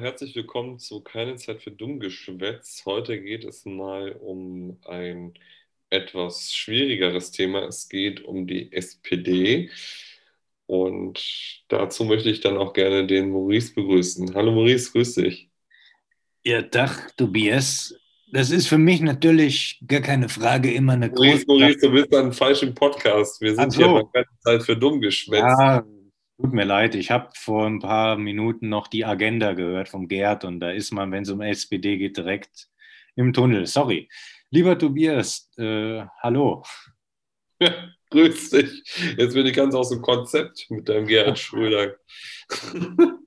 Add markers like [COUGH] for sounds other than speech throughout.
Herzlich willkommen zu Keine Zeit für Dummgeschwätz. Heute geht es mal um ein etwas schwierigeres Thema. Es geht um die SPD. Und dazu möchte ich dann auch gerne den Maurice begrüßen. Hallo Maurice, grüß dich. Ja, Tag, Tobias. Das ist für mich natürlich gar keine Frage, immer eine Maurice, Maurice, du bist an einem falschen Podcast. Wir sind so. hier bei Keine Zeit für Dummgeschwätz. Ja, Tut mir leid, ich habe vor ein paar Minuten noch die Agenda gehört vom Gerd und da ist man, wenn es um SPD geht, direkt im Tunnel. Sorry. Lieber Tobias, äh, hallo. Ja, [LAUGHS] grüß dich. Jetzt bin ich ganz aus dem Konzept mit deinem Gerhard Schröder. [LAUGHS]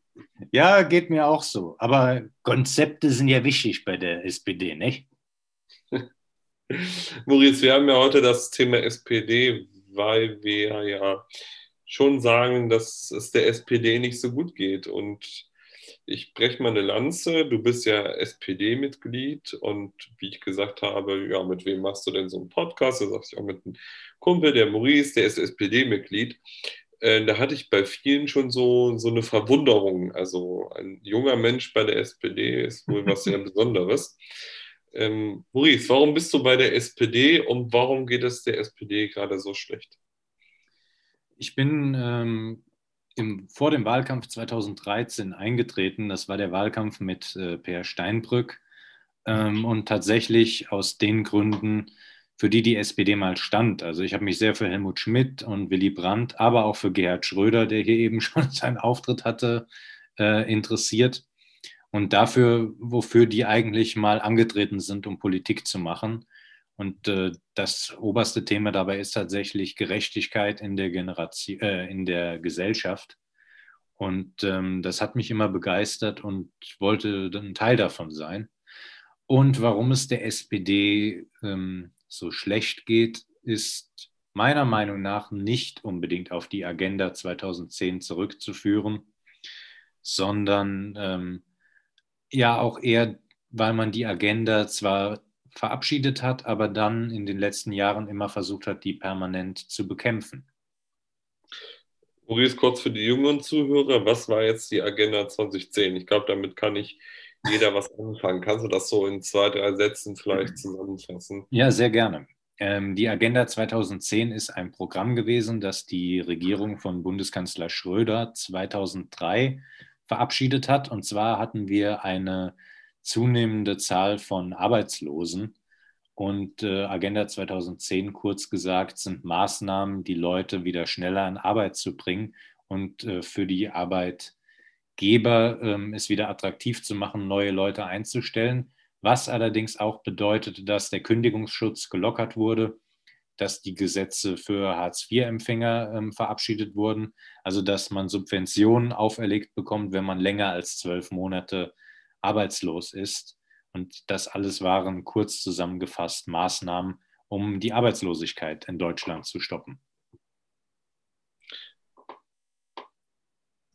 ja, geht mir auch so. Aber Konzepte sind ja wichtig bei der SPD, nicht? [LAUGHS] Maurice, wir haben ja heute das Thema SPD, weil wir ja schon sagen, dass es der SPD nicht so gut geht. Und ich breche mal eine Lanze. Du bist ja SPD-Mitglied und wie ich gesagt habe, ja, mit wem machst du denn so einen Podcast? Da sagst du auch mit einem Kumpel, der Maurice, der ist SPD-Mitglied. Äh, da hatte ich bei vielen schon so, so eine Verwunderung. Also ein junger Mensch bei der SPD ist wohl was sehr [LAUGHS] Besonderes. Ähm, Maurice, warum bist du bei der SPD und warum geht es der SPD gerade so schlecht? Ich bin ähm, im, vor dem Wahlkampf 2013 eingetreten. Das war der Wahlkampf mit äh, Per Steinbrück. Ähm, und tatsächlich aus den Gründen, für die die SPD mal stand. Also ich habe mich sehr für Helmut Schmidt und Willy Brandt, aber auch für Gerhard Schröder, der hier eben [LAUGHS] schon seinen Auftritt hatte, äh, interessiert. Und dafür, wofür die eigentlich mal angetreten sind, um Politik zu machen. Und äh, das oberste Thema dabei ist tatsächlich Gerechtigkeit in der Generation, äh, in der Gesellschaft. Und ähm, das hat mich immer begeistert und wollte ein Teil davon sein. Und warum es der SPD ähm, so schlecht geht, ist meiner Meinung nach nicht unbedingt auf die Agenda 2010 zurückzuführen, sondern ähm, ja auch eher, weil man die Agenda zwar verabschiedet hat, aber dann in den letzten Jahren immer versucht hat, die permanent zu bekämpfen. Maurice, kurz für die jüngeren Zuhörer, was war jetzt die Agenda 2010? Ich glaube, damit kann nicht jeder was anfangen. Kannst du das so in zwei, drei Sätzen vielleicht zusammenfassen? Ja, sehr gerne. Ähm, die Agenda 2010 ist ein Programm gewesen, das die Regierung von Bundeskanzler Schröder 2003 verabschiedet hat. Und zwar hatten wir eine zunehmende Zahl von Arbeitslosen. Und äh, Agenda 2010, kurz gesagt, sind Maßnahmen, die Leute wieder schneller in Arbeit zu bringen und äh, für die Arbeitgeber äh, es wieder attraktiv zu machen, neue Leute einzustellen. Was allerdings auch bedeutet, dass der Kündigungsschutz gelockert wurde, dass die Gesetze für Hartz-IV-Empfänger ähm, verabschiedet wurden, also dass man Subventionen auferlegt bekommt, wenn man länger als zwölf Monate arbeitslos ist. Und das alles waren kurz zusammengefasst Maßnahmen, um die Arbeitslosigkeit in Deutschland zu stoppen.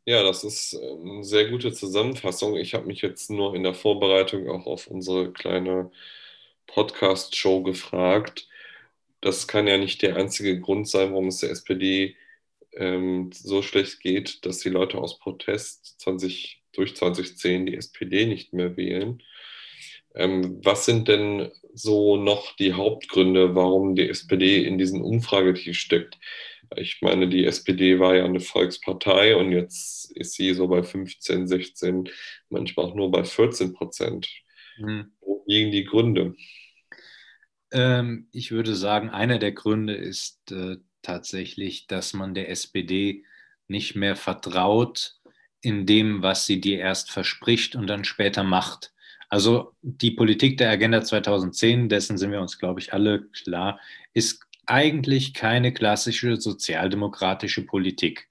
Ja, das ist eine sehr gute Zusammenfassung. Ich habe mich jetzt nur in der Vorbereitung auch auf unsere kleine Podcast-Show gefragt. Das kann ja nicht der einzige Grund sein, warum es der SPD ähm, so schlecht geht, dass die Leute aus Protest 20 durch 2010 die SPD nicht mehr wählen. Ähm, was sind denn so noch die Hauptgründe, warum die SPD in diesen Umfragetief steckt? Ich meine, die SPD war ja eine Volkspartei und jetzt ist sie so bei 15, 16, manchmal auch nur bei 14 Prozent. Mhm. Wo liegen die Gründe? Ähm, ich würde sagen, einer der Gründe ist äh, tatsächlich, dass man der SPD nicht mehr vertraut, in dem, was sie dir erst verspricht und dann später macht. Also die Politik der Agenda 2010, dessen sind wir uns, glaube ich, alle klar, ist eigentlich keine klassische sozialdemokratische Politik.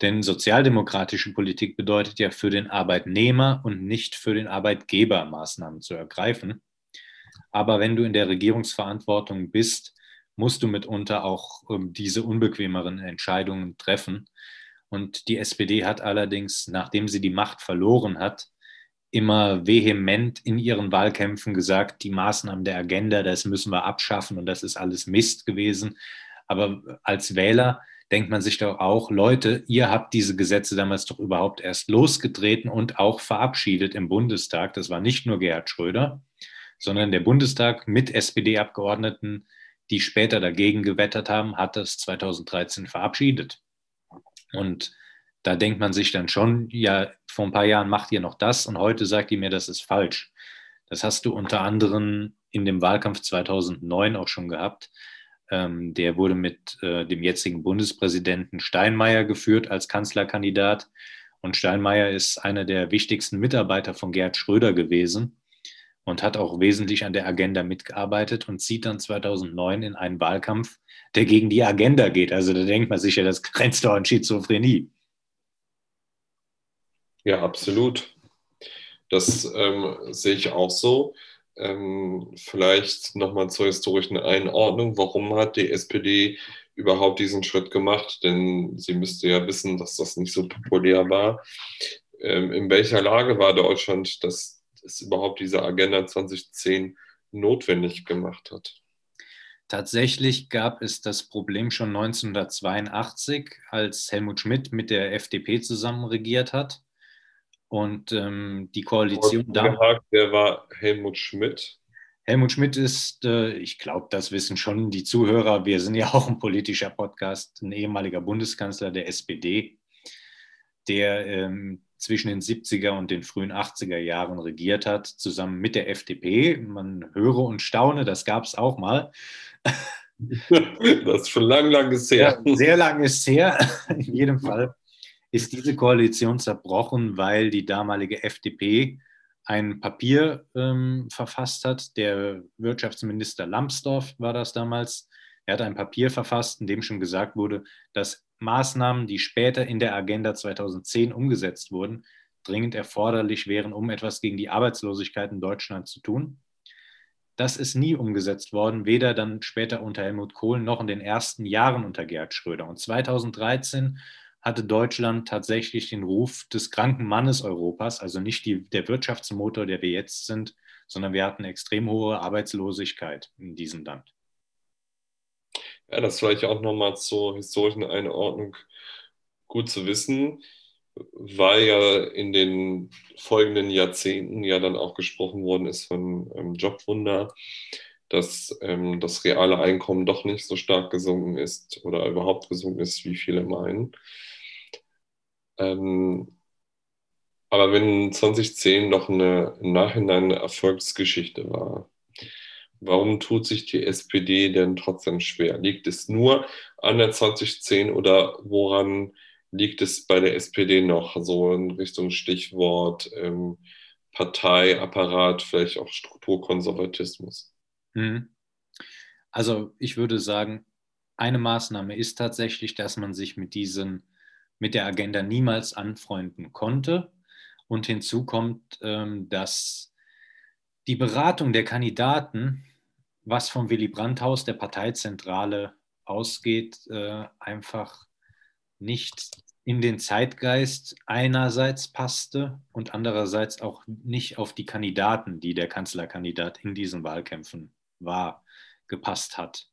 Denn sozialdemokratische Politik bedeutet ja für den Arbeitnehmer und nicht für den Arbeitgeber Maßnahmen zu ergreifen. Aber wenn du in der Regierungsverantwortung bist, musst du mitunter auch ähm, diese unbequemeren Entscheidungen treffen. Und die SPD hat allerdings, nachdem sie die Macht verloren hat, immer vehement in ihren Wahlkämpfen gesagt, die Maßnahmen der Agenda, das müssen wir abschaffen und das ist alles Mist gewesen. Aber als Wähler, denkt man sich doch auch, Leute, ihr habt diese Gesetze damals doch überhaupt erst losgetreten und auch verabschiedet im Bundestag. Das war nicht nur Gerhard Schröder, sondern der Bundestag mit SPD-Abgeordneten, die später dagegen gewettert haben, hat das 2013 verabschiedet. Und da denkt man sich dann schon, ja, vor ein paar Jahren macht ihr noch das und heute sagt ihr mir, das ist falsch. Das hast du unter anderem in dem Wahlkampf 2009 auch schon gehabt. Ähm, der wurde mit äh, dem jetzigen Bundespräsidenten Steinmeier geführt als Kanzlerkandidat. Und Steinmeier ist einer der wichtigsten Mitarbeiter von Gerd Schröder gewesen und hat auch wesentlich an der Agenda mitgearbeitet und zieht dann 2009 in einen Wahlkampf, der gegen die Agenda geht. Also da denkt man sich ja, das grenzt doch an Schizophrenie. Ja, absolut. Das ähm, sehe ich auch so. Ähm, vielleicht nochmal zur historischen Einordnung. Warum hat die SPD überhaupt diesen Schritt gemacht? Denn sie müsste ja wissen, dass das nicht so populär war. Ähm, in welcher Lage war Deutschland, dass es überhaupt diese Agenda 2010 notwendig gemacht hat? Tatsächlich gab es das Problem schon 1982, als Helmut Schmidt mit der FDP zusammen regiert hat. Und ähm, die Koalition da. Wer war Helmut Schmidt? Helmut Schmidt ist, äh, ich glaube, das wissen schon die Zuhörer, wir sind ja auch ein politischer Podcast, ein ehemaliger Bundeskanzler der SPD, der ähm, zwischen den 70er und den frühen 80er Jahren regiert hat, zusammen mit der FDP. Man höre und staune, das gab es auch mal. Das ist schon lang, lang ist her. Ja, sehr lang ist her, in jedem Fall ist diese Koalition zerbrochen, weil die damalige FDP ein Papier ähm, verfasst hat. Der Wirtschaftsminister Lambsdorff war das damals. Er hat ein Papier verfasst, in dem schon gesagt wurde, dass Maßnahmen, die später in der Agenda 2010 umgesetzt wurden, dringend erforderlich wären, um etwas gegen die Arbeitslosigkeit in Deutschland zu tun. Das ist nie umgesetzt worden, weder dann später unter Helmut Kohl noch in den ersten Jahren unter Gerd Schröder. Und 2013 hatte Deutschland tatsächlich den Ruf des kranken Mannes Europas, also nicht die, der Wirtschaftsmotor, der wir jetzt sind, sondern wir hatten extrem hohe Arbeitslosigkeit in diesem Land. Ja, das vielleicht auch nochmal zur historischen Einordnung gut zu wissen, weil ja in den folgenden Jahrzehnten ja dann auch gesprochen worden ist von ähm, Jobwunder, dass ähm, das reale Einkommen doch nicht so stark gesunken ist oder überhaupt gesunken ist, wie viele meinen. Ähm, aber wenn 2010 noch eine, im Nachhinein eine Erfolgsgeschichte war, warum tut sich die SPD denn trotzdem schwer? Liegt es nur an der 2010 oder woran liegt es bei der SPD noch? So in Richtung Stichwort ähm, Parteiapparat, vielleicht auch Strukturkonservatismus. Mhm. Also ich würde sagen, eine Maßnahme ist tatsächlich, dass man sich mit diesen mit der Agenda niemals anfreunden konnte. Und hinzu kommt, ähm, dass die Beratung der Kandidaten, was vom Willy Brandt-Haus der Parteizentrale ausgeht, äh, einfach nicht in den Zeitgeist einerseits passte und andererseits auch nicht auf die Kandidaten, die der Kanzlerkandidat in diesen Wahlkämpfen war, gepasst hat.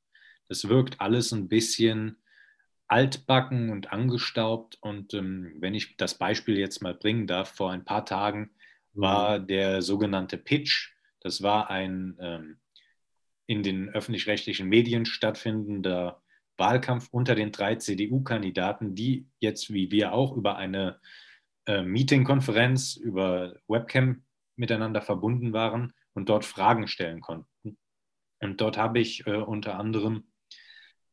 Das wirkt alles ein bisschen altbacken und angestaubt. Und ähm, wenn ich das Beispiel jetzt mal bringen darf, vor ein paar Tagen war mhm. der sogenannte Pitch. Das war ein ähm, in den öffentlich-rechtlichen Medien stattfindender Wahlkampf unter den drei CDU-Kandidaten, die jetzt wie wir auch über eine äh, Meetingkonferenz, über Webcam miteinander verbunden waren und dort Fragen stellen konnten. Und dort habe ich äh, unter anderem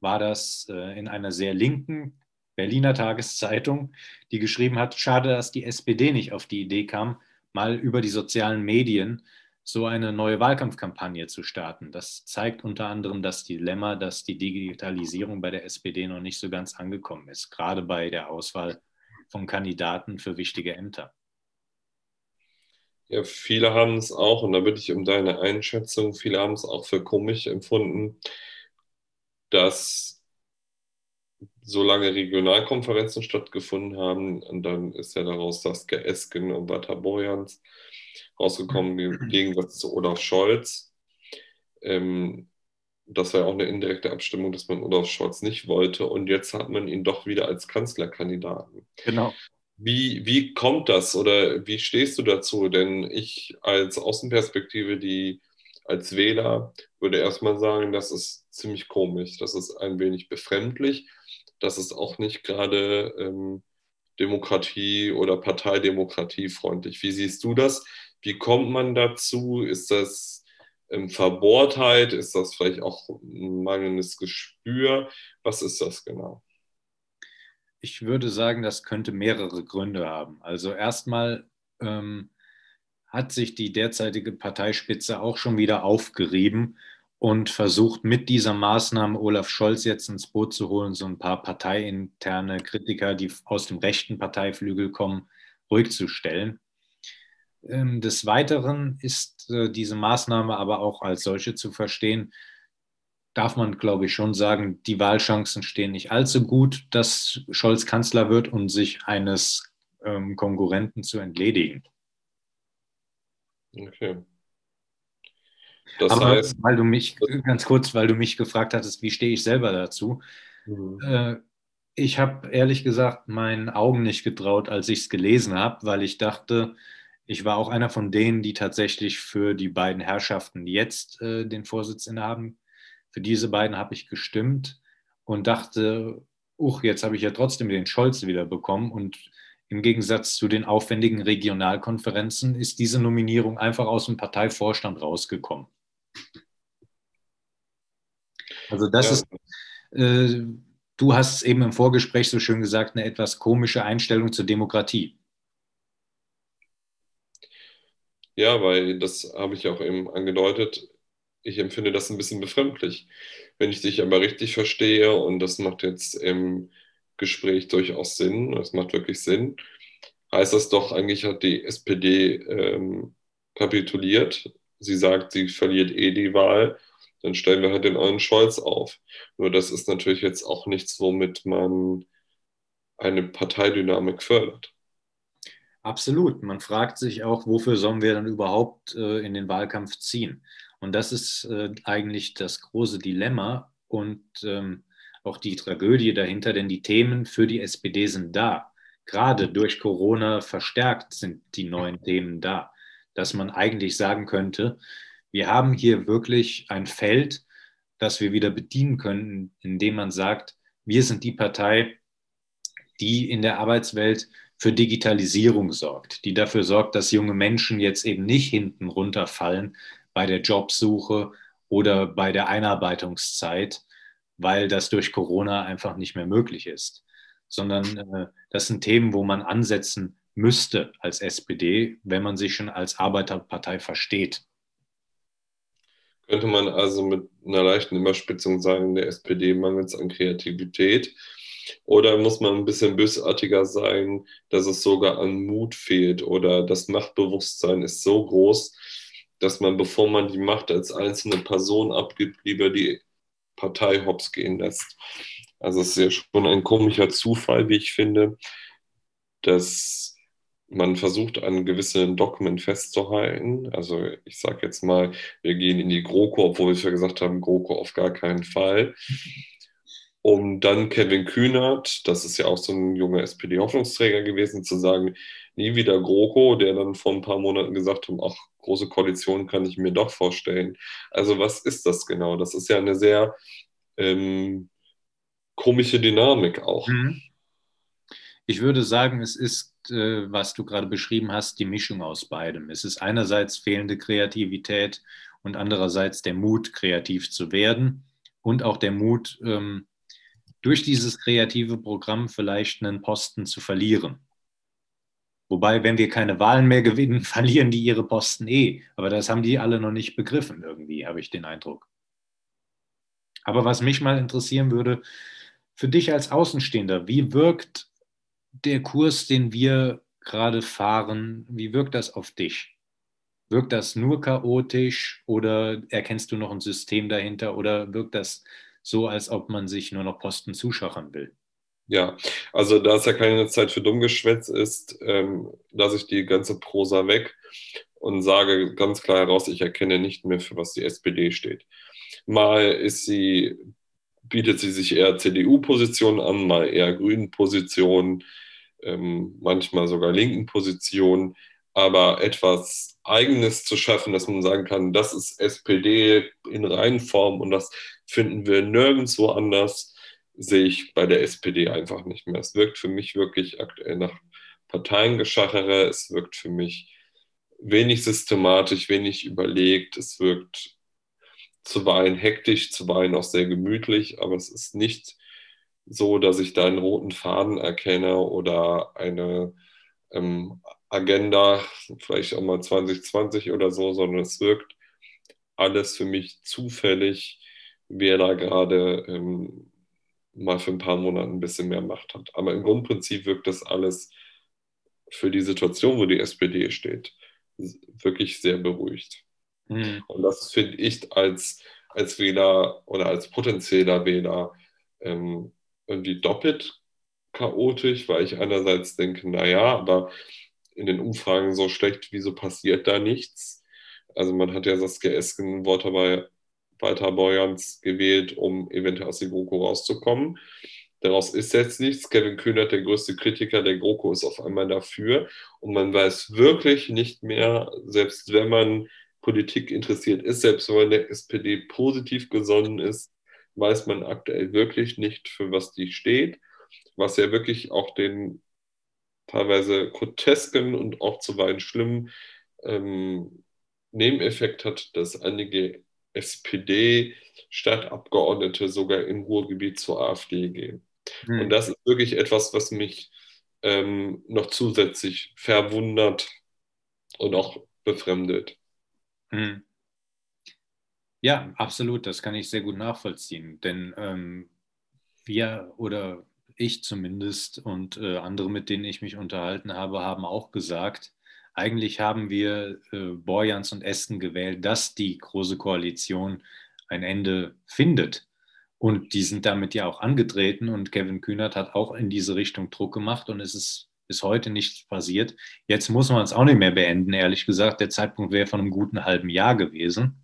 war das äh, in einer sehr linken Berliner Tageszeitung, die geschrieben hat, schade, dass die SPD nicht auf die Idee kam, mal über die sozialen Medien so eine neue Wahlkampfkampagne zu starten. Das zeigt unter anderem das Dilemma, dass die Digitalisierung bei der SPD noch nicht so ganz angekommen ist, gerade bei der Auswahl von Kandidaten für wichtige Ämter. Ja, viele haben es auch, und da bitte ich um deine Einschätzung, viele haben es auch für komisch empfunden, dass solange Regionalkonferenzen stattgefunden haben, und dann ist ja daraus Saskia Esken und Walter Borjans rausgekommen, im Gegensatz zu Olaf Scholz. Ähm, das war ja auch eine indirekte Abstimmung, dass man Olaf Scholz nicht wollte. Und jetzt hat man ihn doch wieder als Kanzlerkandidaten. Genau. Wie, wie kommt das oder wie stehst du dazu? Denn ich als Außenperspektive, die als Wähler, würde erstmal sagen, das ist ziemlich komisch. Das ist ein wenig befremdlich. Das ist auch nicht gerade ähm, Demokratie oder Parteidemokratie freundlich. Wie siehst du das? Wie kommt man dazu? Ist das ähm, Verbohrtheit? Ist das vielleicht auch ein mangelndes Gespür? Was ist das genau? Ich würde sagen, das könnte mehrere Gründe haben. Also erstmal ähm, hat sich die derzeitige Parteispitze auch schon wieder aufgerieben und versucht mit dieser Maßnahme Olaf Scholz jetzt ins Boot zu holen, so ein paar parteiinterne Kritiker, die aus dem rechten Parteiflügel kommen, ruhig zu stellen. Ähm, des Weiteren ist äh, diese Maßnahme aber auch als solche zu verstehen, darf man, glaube ich, schon sagen, die Wahlchancen stehen nicht allzu gut, dass Scholz Kanzler wird und sich eines ähm, Konkurrenten zu entledigen. Okay. Das Aber heißt, weil du mich, ganz kurz, weil du mich gefragt hattest, wie stehe ich selber dazu? Mhm. Äh, ich habe ehrlich gesagt meinen Augen nicht getraut, als ich es gelesen habe, weil ich dachte, ich war auch einer von denen, die tatsächlich für die beiden Herrschaften jetzt äh, den Vorsitz innehaben. Für diese beiden habe ich gestimmt und dachte, uch, jetzt habe ich ja trotzdem den Scholz wieder bekommen. Und im Gegensatz zu den aufwendigen Regionalkonferenzen ist diese Nominierung einfach aus dem Parteivorstand rausgekommen. Also das ja. ist, äh, du hast eben im Vorgespräch so schön gesagt, eine etwas komische Einstellung zur Demokratie. Ja, weil das habe ich auch eben angedeutet. Ich empfinde das ein bisschen befremdlich. Wenn ich dich aber richtig verstehe, und das macht jetzt im Gespräch durchaus Sinn, das macht wirklich Sinn, heißt das doch, eigentlich hat die SPD ähm, kapituliert. Sie sagt, sie verliert eh die Wahl. Dann stellen wir halt den neuen Scholz auf. Nur das ist natürlich jetzt auch nichts, womit man eine Parteidynamik fördert. Absolut. Man fragt sich auch, wofür sollen wir dann überhaupt äh, in den Wahlkampf ziehen? Und das ist äh, eigentlich das große Dilemma und ähm, auch die Tragödie dahinter, denn die Themen für die SPD sind da. Gerade durch Corona verstärkt sind die neuen Themen da, dass man eigentlich sagen könnte, wir haben hier wirklich ein Feld, das wir wieder bedienen können, indem man sagt, wir sind die Partei, die in der Arbeitswelt für Digitalisierung sorgt, die dafür sorgt, dass junge Menschen jetzt eben nicht hinten runterfallen bei der Jobsuche oder bei der Einarbeitungszeit, weil das durch Corona einfach nicht mehr möglich ist, sondern äh, das sind Themen, wo man ansetzen müsste als SPD, wenn man sich schon als Arbeiterpartei versteht. Könnte man also mit einer leichten Überspitzung sagen, der SPD mangelt es an Kreativität oder muss man ein bisschen bösartiger sein, dass es sogar an Mut fehlt oder das Machtbewusstsein ist so groß, dass man, bevor man die Macht als einzelne Person abgibt, lieber die Partei hops gehen lässt. Also es ist ja schon ein komischer Zufall, wie ich finde, dass man versucht, an gewissen Dokumenten festzuhalten. Also ich sage jetzt mal, wir gehen in die GroKo, obwohl wir ja gesagt haben, GroKo auf gar keinen Fall um dann Kevin Kühnert, das ist ja auch so ein junger SPD-Hoffnungsträger gewesen, zu sagen, nie wieder GroKo, der dann vor ein paar Monaten gesagt hat, ach, große Koalition kann ich mir doch vorstellen. Also was ist das genau? Das ist ja eine sehr ähm, komische Dynamik auch. Mhm. Ich würde sagen, es ist, äh, was du gerade beschrieben hast, die Mischung aus beidem. Es ist einerseits fehlende Kreativität und andererseits der Mut, kreativ zu werden und auch der Mut, ähm, durch dieses kreative Programm vielleicht einen Posten zu verlieren. Wobei, wenn wir keine Wahlen mehr gewinnen, [LAUGHS] verlieren die ihre Posten eh. Aber das haben die alle noch nicht begriffen, irgendwie, habe ich den Eindruck. Aber was mich mal interessieren würde, für dich als Außenstehender, wie wirkt der Kurs, den wir gerade fahren, wie wirkt das auf dich? Wirkt das nur chaotisch oder erkennst du noch ein System dahinter oder wirkt das so, als ob man sich nur noch Posten zuschachern will. Ja, also da es ja keine Zeit für Dummgeschwätz ist, ähm, lasse ich die ganze Prosa weg und sage ganz klar heraus, ich erkenne nicht mehr, für was die SPD steht. Mal ist sie, bietet sie sich eher CDU-Positionen an, mal eher Grünen-Positionen, ähm, manchmal sogar linken Positionen. Aber etwas Eigenes zu schaffen, dass man sagen kann, das ist SPD in Reihenform und das finden wir nirgendwo anders, sehe ich bei der SPD einfach nicht mehr. Es wirkt für mich wirklich aktuell nach Parteiengeschachere, es wirkt für mich wenig systematisch, wenig überlegt, es wirkt zuweilen hektisch, zuweilen auch sehr gemütlich, aber es ist nicht so, dass ich da einen roten Faden erkenne oder eine ähm, Agenda, vielleicht auch mal 2020 oder so, sondern es wirkt alles für mich zufällig, wer da gerade ähm, mal für ein paar Monate ein bisschen mehr Macht hat. Aber im Grundprinzip wirkt das alles für die Situation, wo die SPD steht, wirklich sehr beruhigt. Mhm. Und das finde ich als, als Wähler oder als potenzieller Wähler ähm, irgendwie doppelt chaotisch, weil ich einerseits denke, naja, aber in den Umfragen so schlecht, wieso passiert da nichts? Also man hat ja Saskia Esken Wort dabei Walter Borjans gewählt, um eventuell aus der GroKo rauszukommen. Daraus ist jetzt nichts. Kevin Kühnert, der größte Kritiker der GroKo, ist auf einmal dafür. Und man weiß wirklich nicht mehr, selbst wenn man Politik interessiert ist, selbst wenn man der SPD positiv gesonnen ist, weiß man aktuell wirklich nicht, für was die steht. Was ja wirklich auch den teilweise grotesken und auch zuweilen schlimmen ähm, Nebeneffekt hat, dass einige SPD-Stadtabgeordnete sogar im Ruhrgebiet zur AfD gehen. Hm. Und das ist wirklich etwas, was mich ähm, noch zusätzlich verwundert und auch befremdet. Hm. Ja, absolut, das kann ich sehr gut nachvollziehen. Denn ähm, wir oder ich zumindest und äh, andere, mit denen ich mich unterhalten habe, haben auch gesagt, eigentlich haben wir äh, Borjans und Esten gewählt, dass die Große Koalition ein Ende findet. Und die sind damit ja auch angetreten und Kevin Kühnert hat auch in diese Richtung Druck gemacht und es ist bis heute nichts passiert. Jetzt muss man es auch nicht mehr beenden, ehrlich gesagt. Der Zeitpunkt wäre von einem guten halben Jahr gewesen.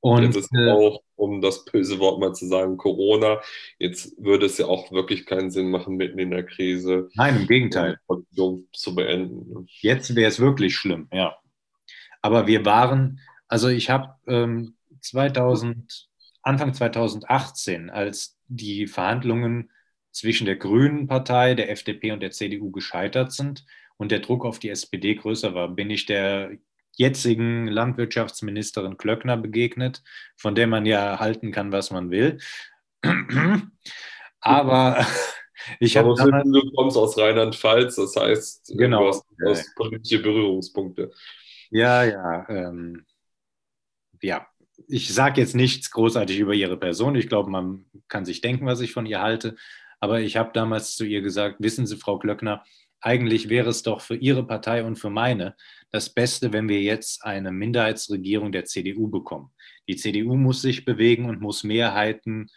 Und jetzt ist äh, auch, um das böse Wort mal zu sagen, Corona. Jetzt würde es ja auch wirklich keinen Sinn machen, mitten in der Krise. Nein, im Gegenteil. Produktion zu beenden. Jetzt wäre es wirklich schlimm, ja. Aber wir waren, also ich habe ähm, 2000, Anfang 2018, als die Verhandlungen zwischen der Grünen Partei, der FDP und der CDU gescheitert sind und der Druck auf die SPD größer war, bin ich der jetzigen Landwirtschaftsministerin Klöckner begegnet, von der man ja halten kann, was man will. [CLEARS THROAT] Aber [LAUGHS] ich habe. Du kommst aus Rheinland-Pfalz, das heißt, genau, du hast, du hast politische Berührungspunkte. Ja, ja. Ähm, ja, ich sage jetzt nichts großartig über ihre Person. Ich glaube, man kann sich denken, was ich von ihr halte. Aber ich habe damals zu ihr gesagt, wissen Sie, Frau Klöckner, eigentlich wäre es doch für Ihre Partei und für meine das Beste, wenn wir jetzt eine Minderheitsregierung der CDU bekommen. Die CDU muss sich bewegen und muss Mehrheiten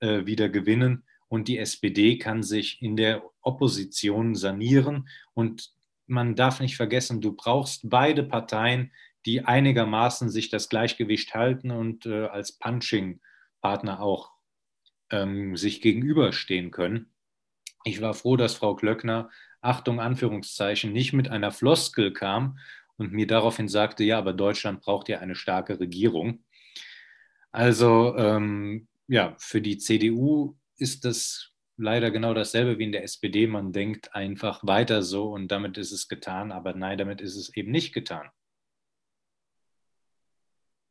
äh, wieder gewinnen und die SPD kann sich in der Opposition sanieren. Und man darf nicht vergessen, du brauchst beide Parteien, die einigermaßen sich das Gleichgewicht halten und äh, als Punching-Partner auch ähm, sich gegenüberstehen können. Ich war froh, dass Frau Klöckner Achtung, Anführungszeichen, nicht mit einer Floskel kam und mir daraufhin sagte, ja, aber Deutschland braucht ja eine starke Regierung. Also ähm, ja, für die CDU ist das leider genau dasselbe wie in der SPD. Man denkt einfach weiter so und damit ist es getan, aber nein, damit ist es eben nicht getan.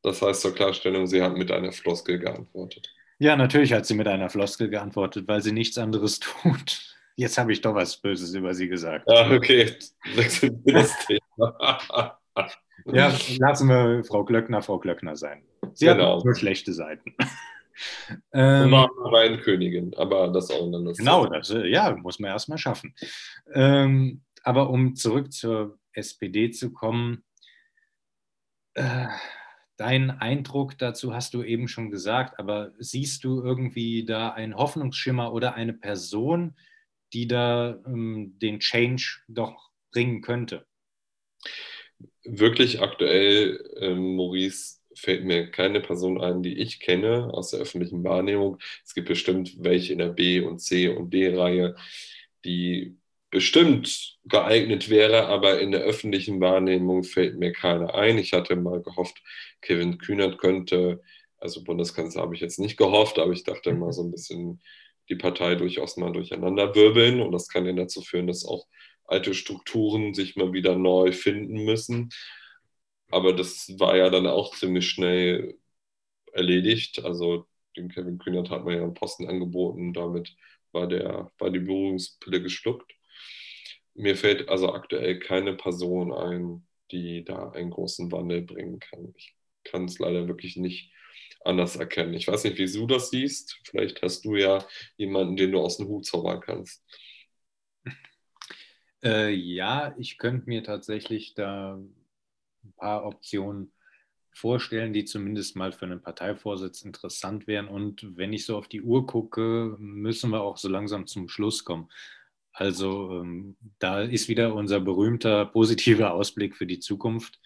Das heißt zur Klarstellung, sie hat mit einer Floskel geantwortet. Ja, natürlich hat sie mit einer Floskel geantwortet, weil sie nichts anderes [LAUGHS] tut. Jetzt habe ich doch was Böses über sie gesagt. Ah, okay. [LAUGHS] ja, lassen wir Frau Glöckner Frau Glöckner sein. Sie genau. hat nur schlechte Seiten. [LAUGHS] ähm, war Weinkönigin, aber das auch dann das Genau, das, äh, ja, muss man erstmal schaffen. Ähm, aber um zurück zur SPD zu kommen, äh, dein Eindruck dazu hast du eben schon gesagt, aber siehst du irgendwie da einen Hoffnungsschimmer oder eine Person, die da ähm, den Change doch bringen könnte? Wirklich aktuell, ähm, Maurice, fällt mir keine Person ein, die ich kenne aus der öffentlichen Wahrnehmung. Es gibt bestimmt welche in der B- und C- und D-Reihe, die bestimmt geeignet wäre, aber in der öffentlichen Wahrnehmung fällt mir keiner ein. Ich hatte mal gehofft, Kevin Kühnert könnte, also Bundeskanzler habe ich jetzt nicht gehofft, aber ich dachte mal so ein bisschen die Partei durchaus mal durcheinander wirbeln und das kann ja dazu führen, dass auch alte Strukturen sich mal wieder neu finden müssen. Aber das war ja dann auch ziemlich schnell erledigt. Also dem Kevin Kühnert hat man ja einen Posten angeboten, damit war, der, war die Berührungspille geschluckt. Mir fällt also aktuell keine Person ein, die da einen großen Wandel bringen kann. Ich kann es leider wirklich nicht anders erkennen. Ich weiß nicht, wie du das siehst. Vielleicht hast du ja jemanden, den du aus dem Hut zaubern kannst. Äh, ja, ich könnte mir tatsächlich da ein paar Optionen vorstellen, die zumindest mal für einen Parteivorsitz interessant wären. Und wenn ich so auf die Uhr gucke, müssen wir auch so langsam zum Schluss kommen. Also ähm, da ist wieder unser berühmter positiver Ausblick für die Zukunft.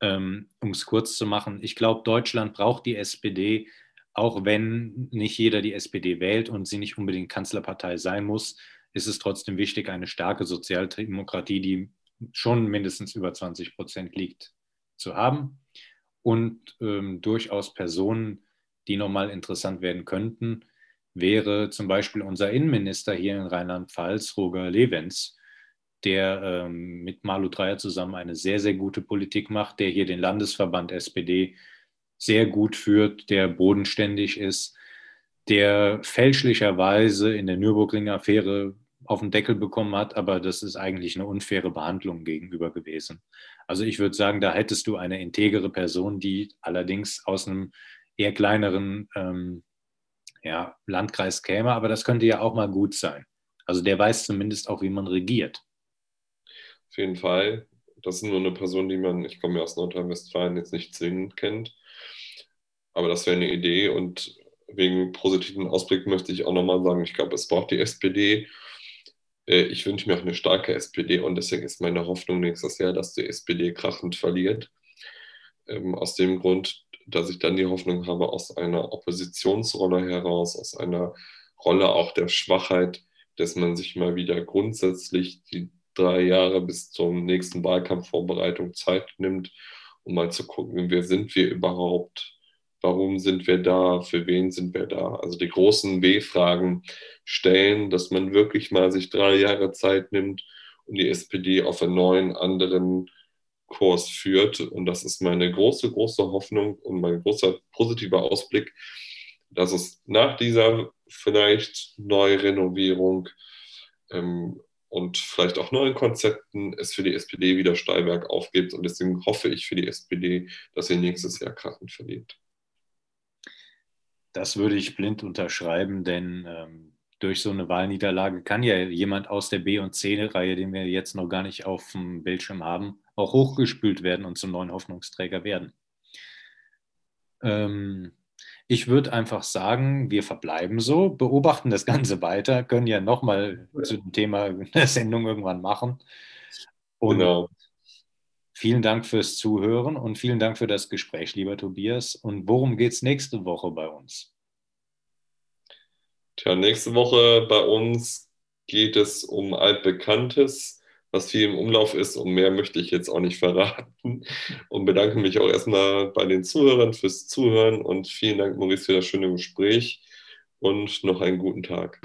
Ähm, um es kurz zu machen, ich glaube, Deutschland braucht die SPD, auch wenn nicht jeder die SPD wählt und sie nicht unbedingt Kanzlerpartei sein muss ist es trotzdem wichtig, eine starke Sozialdemokratie, die schon mindestens über 20 Prozent liegt, zu haben und ähm, durchaus Personen, die nochmal interessant werden könnten, wäre zum Beispiel unser Innenminister hier in Rheinland-Pfalz, Roger Levens, der ähm, mit Malu Dreyer zusammen eine sehr, sehr gute Politik macht, der hier den Landesverband SPD sehr gut führt, der bodenständig ist, der fälschlicherweise in der Nürburgring-Affäre auf den Deckel bekommen hat, aber das ist eigentlich eine unfaire Behandlung gegenüber gewesen. Also ich würde sagen, da hättest du eine integere Person, die allerdings aus einem eher kleineren ähm, ja, Landkreis käme, aber das könnte ja auch mal gut sein. Also der weiß zumindest auch, wie man regiert. Auf jeden Fall. Das ist nur eine Person, die man, ich komme ja aus Nordrhein-Westfalen, jetzt nicht zwingend kennt. Aber das wäre eine Idee und wegen positiven Ausblick möchte ich auch nochmal sagen, ich glaube, es braucht die SPD äh, ich wünsche mir auch eine starke SPD und deswegen ist meine Hoffnung nächstes Jahr, dass die SPD krachend verliert. Ähm, aus dem Grund, dass ich dann die Hoffnung habe, aus einer Oppositionsrolle heraus, aus einer Rolle auch der Schwachheit, dass man sich mal wieder grundsätzlich die drei Jahre bis zur nächsten Wahlkampfvorbereitung Zeit nimmt, um mal zu gucken, wer sind wir überhaupt, warum sind wir da, für wen sind wir da. Also die großen W-Fragen stellen, dass man wirklich mal sich drei Jahre Zeit nimmt und die SPD auf einen neuen, anderen Kurs führt. Und das ist meine große, große Hoffnung und mein großer positiver Ausblick, dass es nach dieser vielleicht Neurenovierung ähm, und vielleicht auch neuen Konzepten es für die SPD wieder steil bergauf gibt. Und deswegen hoffe ich für die SPD, dass sie nächstes Jahr krachend verliert. Das würde ich blind unterschreiben, denn ähm, durch so eine Wahlniederlage kann ja jemand aus der B- und C-Reihe, den wir jetzt noch gar nicht auf dem Bildschirm haben, auch hochgespült werden und zum neuen Hoffnungsträger werden. Ähm, ich würde einfach sagen, wir verbleiben so, beobachten das Ganze weiter, können ja nochmal zu dem Thema eine Sendung irgendwann machen. Und genau. Vielen Dank fürs Zuhören und vielen Dank für das Gespräch, lieber Tobias. Und worum geht es nächste Woche bei uns? Tja, nächste Woche bei uns geht es um altbekanntes, was viel im Umlauf ist und mehr möchte ich jetzt auch nicht verraten. Und bedanke mich auch erstmal bei den Zuhörern fürs Zuhören und vielen Dank, Maurice, für das schöne Gespräch und noch einen guten Tag.